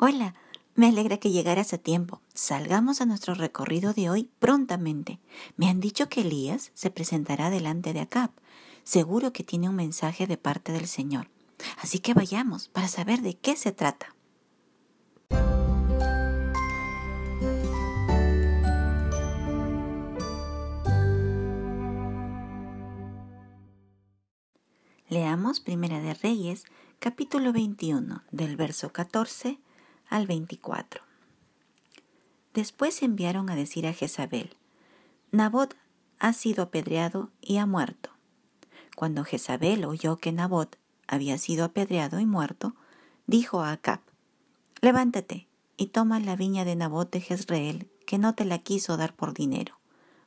Hola, me alegra que llegaras a tiempo. Salgamos a nuestro recorrido de hoy prontamente. Me han dicho que Elías se presentará delante de Acab. Seguro que tiene un mensaje de parte del Señor. Así que vayamos para saber de qué se trata. Leamos Primera de Reyes, capítulo 21, del verso 14 al 24. Después enviaron a decir a Jezabel, Nabot ha sido apedreado y ha muerto. Cuando Jezabel oyó que Nabot había sido apedreado y muerto, dijo a Acab, Levántate y toma la viña de Nabot de Jezreel, que no te la quiso dar por dinero,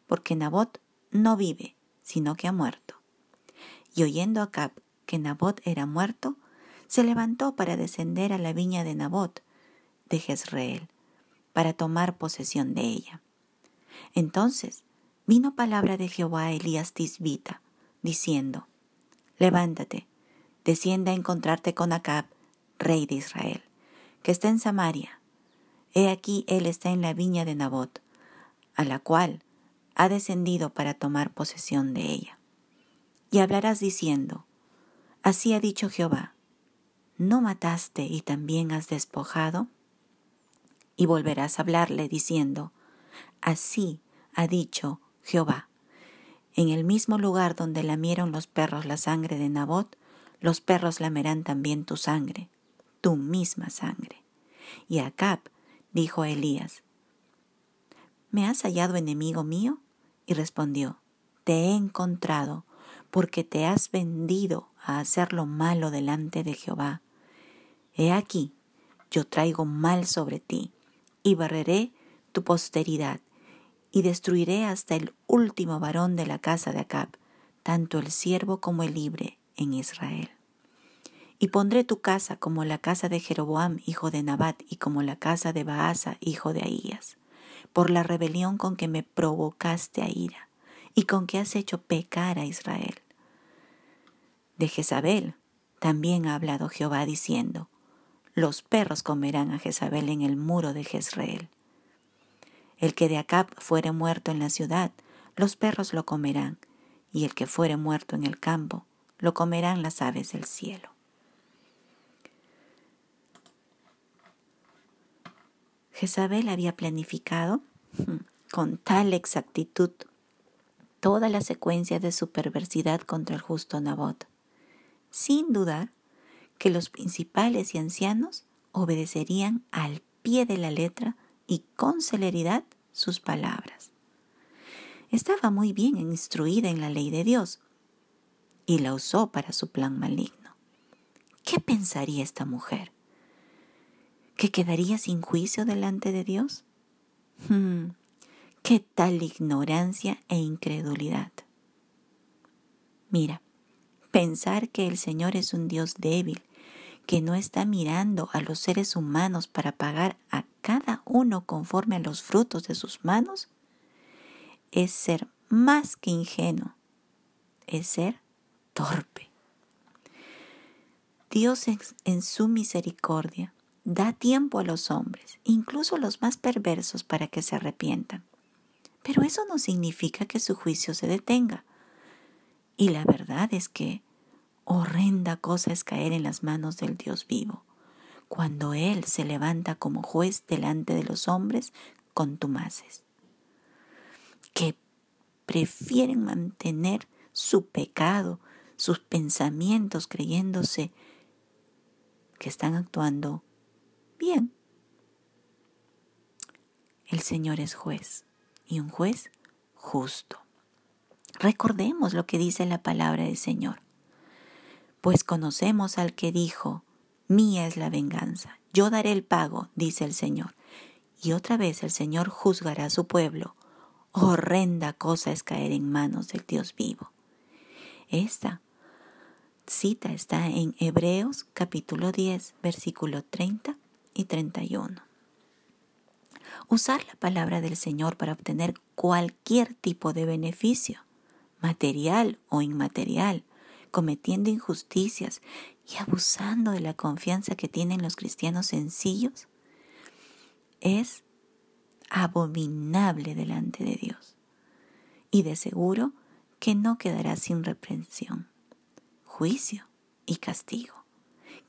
porque Nabot no vive, sino que ha muerto. Y oyendo Acab que Nabot era muerto, se levantó para descender a la viña de Nabot, de Jezreel para tomar posesión de ella. Entonces vino palabra de Jehová a Elías Tisbita, diciendo, Levántate, descienda a encontrarte con Acab, rey de Israel, que está en Samaria. He aquí él está en la viña de Nabot, a la cual ha descendido para tomar posesión de ella. Y hablarás diciendo, Así ha dicho Jehová, ¿no mataste y también has despojado? Y volverás a hablarle diciendo, Así ha dicho Jehová. En el mismo lugar donde lamieron los perros la sangre de Nabot, los perros lamerán también tu sangre, tu misma sangre. Y Acab dijo a Elías, ¿Me has hallado enemigo mío? Y respondió, Te he encontrado, porque te has vendido a hacer lo malo delante de Jehová. He aquí, yo traigo mal sobre ti, y barreré tu posteridad, y destruiré hasta el último varón de la casa de Acab, tanto el siervo como el libre, en Israel. Y pondré tu casa como la casa de Jeroboam, hijo de Nabat, y como la casa de Baasa, hijo de Ahías, por la rebelión con que me provocaste a ira, y con que has hecho pecar a Israel. De Jezabel también ha hablado Jehová diciendo, los perros comerán a Jezabel en el muro de Jezreel. El que de Acab fuere muerto en la ciudad, los perros lo comerán, y el que fuere muerto en el campo, lo comerán las aves del cielo. Jezabel había planificado hmm, con tal exactitud toda la secuencia de su perversidad contra el justo Nabot, sin dudar que los principales y ancianos obedecerían al pie de la letra y con celeridad sus palabras. Estaba muy bien instruida en la ley de Dios y la usó para su plan maligno. ¿Qué pensaría esta mujer? ¿Que quedaría sin juicio delante de Dios? Hmm, ¿Qué tal ignorancia e incredulidad? Mira, pensar que el Señor es un Dios débil que no está mirando a los seres humanos para pagar a cada uno conforme a los frutos de sus manos, es ser más que ingenuo, es ser torpe. Dios en, su misericordia da tiempo a los hombres, incluso a los más perversos, para que se arrepientan. Pero eso no significa que su juicio se detenga. Y la verdad es que Horrenda cosa es caer en las manos del Dios vivo, cuando Él se levanta como juez delante de los hombres contumaces, que prefieren mantener su pecado, sus pensamientos, creyéndose que están actuando bien. El Señor es juez y un juez justo. Recordemos lo que dice la palabra del Señor pues conocemos al que dijo, Mía es la venganza, yo daré el pago, dice el Señor. Y otra vez el Señor juzgará a su pueblo. Horrenda cosa es caer en manos del Dios vivo. Esta cita está en Hebreos capítulo 10, versículo 30 y 31. Usar la palabra del Señor para obtener cualquier tipo de beneficio, material o inmaterial, cometiendo injusticias y abusando de la confianza que tienen los cristianos sencillos, es abominable delante de Dios. Y de seguro que no quedará sin reprensión, juicio y castigo,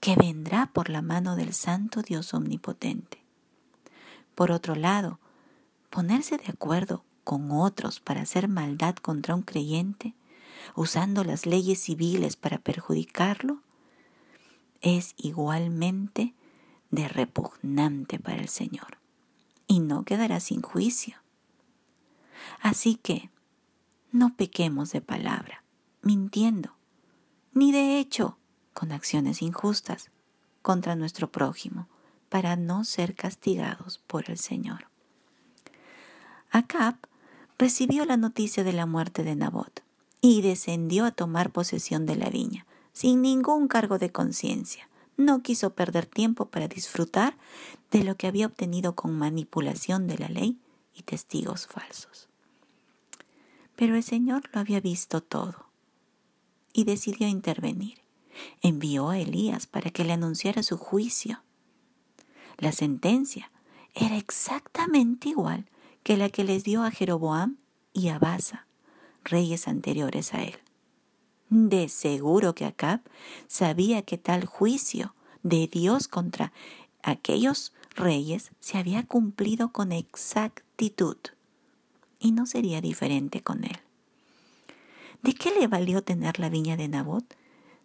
que vendrá por la mano del Santo Dios Omnipotente. Por otro lado, ponerse de acuerdo con otros para hacer maldad contra un creyente, usando las leyes civiles para perjudicarlo, es igualmente de repugnante para el Señor y no quedará sin juicio. Así que no pequemos de palabra, mintiendo, ni de hecho con acciones injustas contra nuestro prójimo, para no ser castigados por el Señor. Acab recibió la noticia de la muerte de Nabot y descendió a tomar posesión de la viña, sin ningún cargo de conciencia. No quiso perder tiempo para disfrutar de lo que había obtenido con manipulación de la ley y testigos falsos. Pero el Señor lo había visto todo y decidió intervenir. Envió a Elías para que le anunciara su juicio. La sentencia era exactamente igual que la que les dio a Jeroboam y a Basa, reyes anteriores a él. De seguro que Acab sabía que tal juicio de Dios contra aquellos reyes se había cumplido con exactitud y no sería diferente con él. ¿De qué le valió tener la viña de Nabot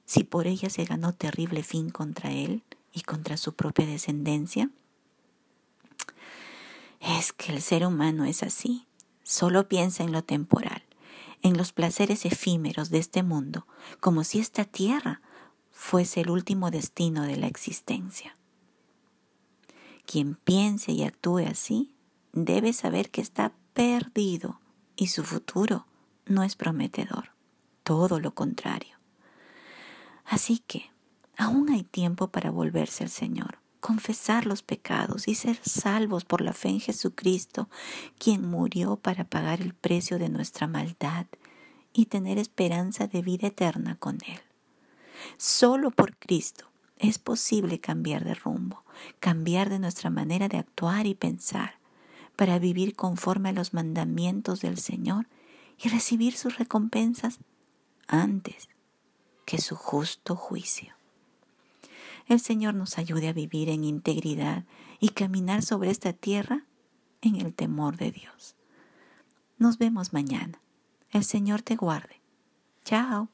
si por ella se ganó terrible fin contra él y contra su propia descendencia? Es que el ser humano es así. Solo piensa en lo temporal, en los placeres efímeros de este mundo, como si esta tierra fuese el último destino de la existencia. Quien piense y actúe así debe saber que está perdido y su futuro no es prometedor, todo lo contrario. Así que aún hay tiempo para volverse al Señor confesar los pecados y ser salvos por la fe en Jesucristo, quien murió para pagar el precio de nuestra maldad y tener esperanza de vida eterna con Él. Solo por Cristo es posible cambiar de rumbo, cambiar de nuestra manera de actuar y pensar, para vivir conforme a los mandamientos del Señor y recibir sus recompensas antes que su justo juicio el Señor nos ayude a vivir en integridad y caminar sobre esta tierra en el temor de Dios. Nos vemos mañana. El Señor te guarde. Chao.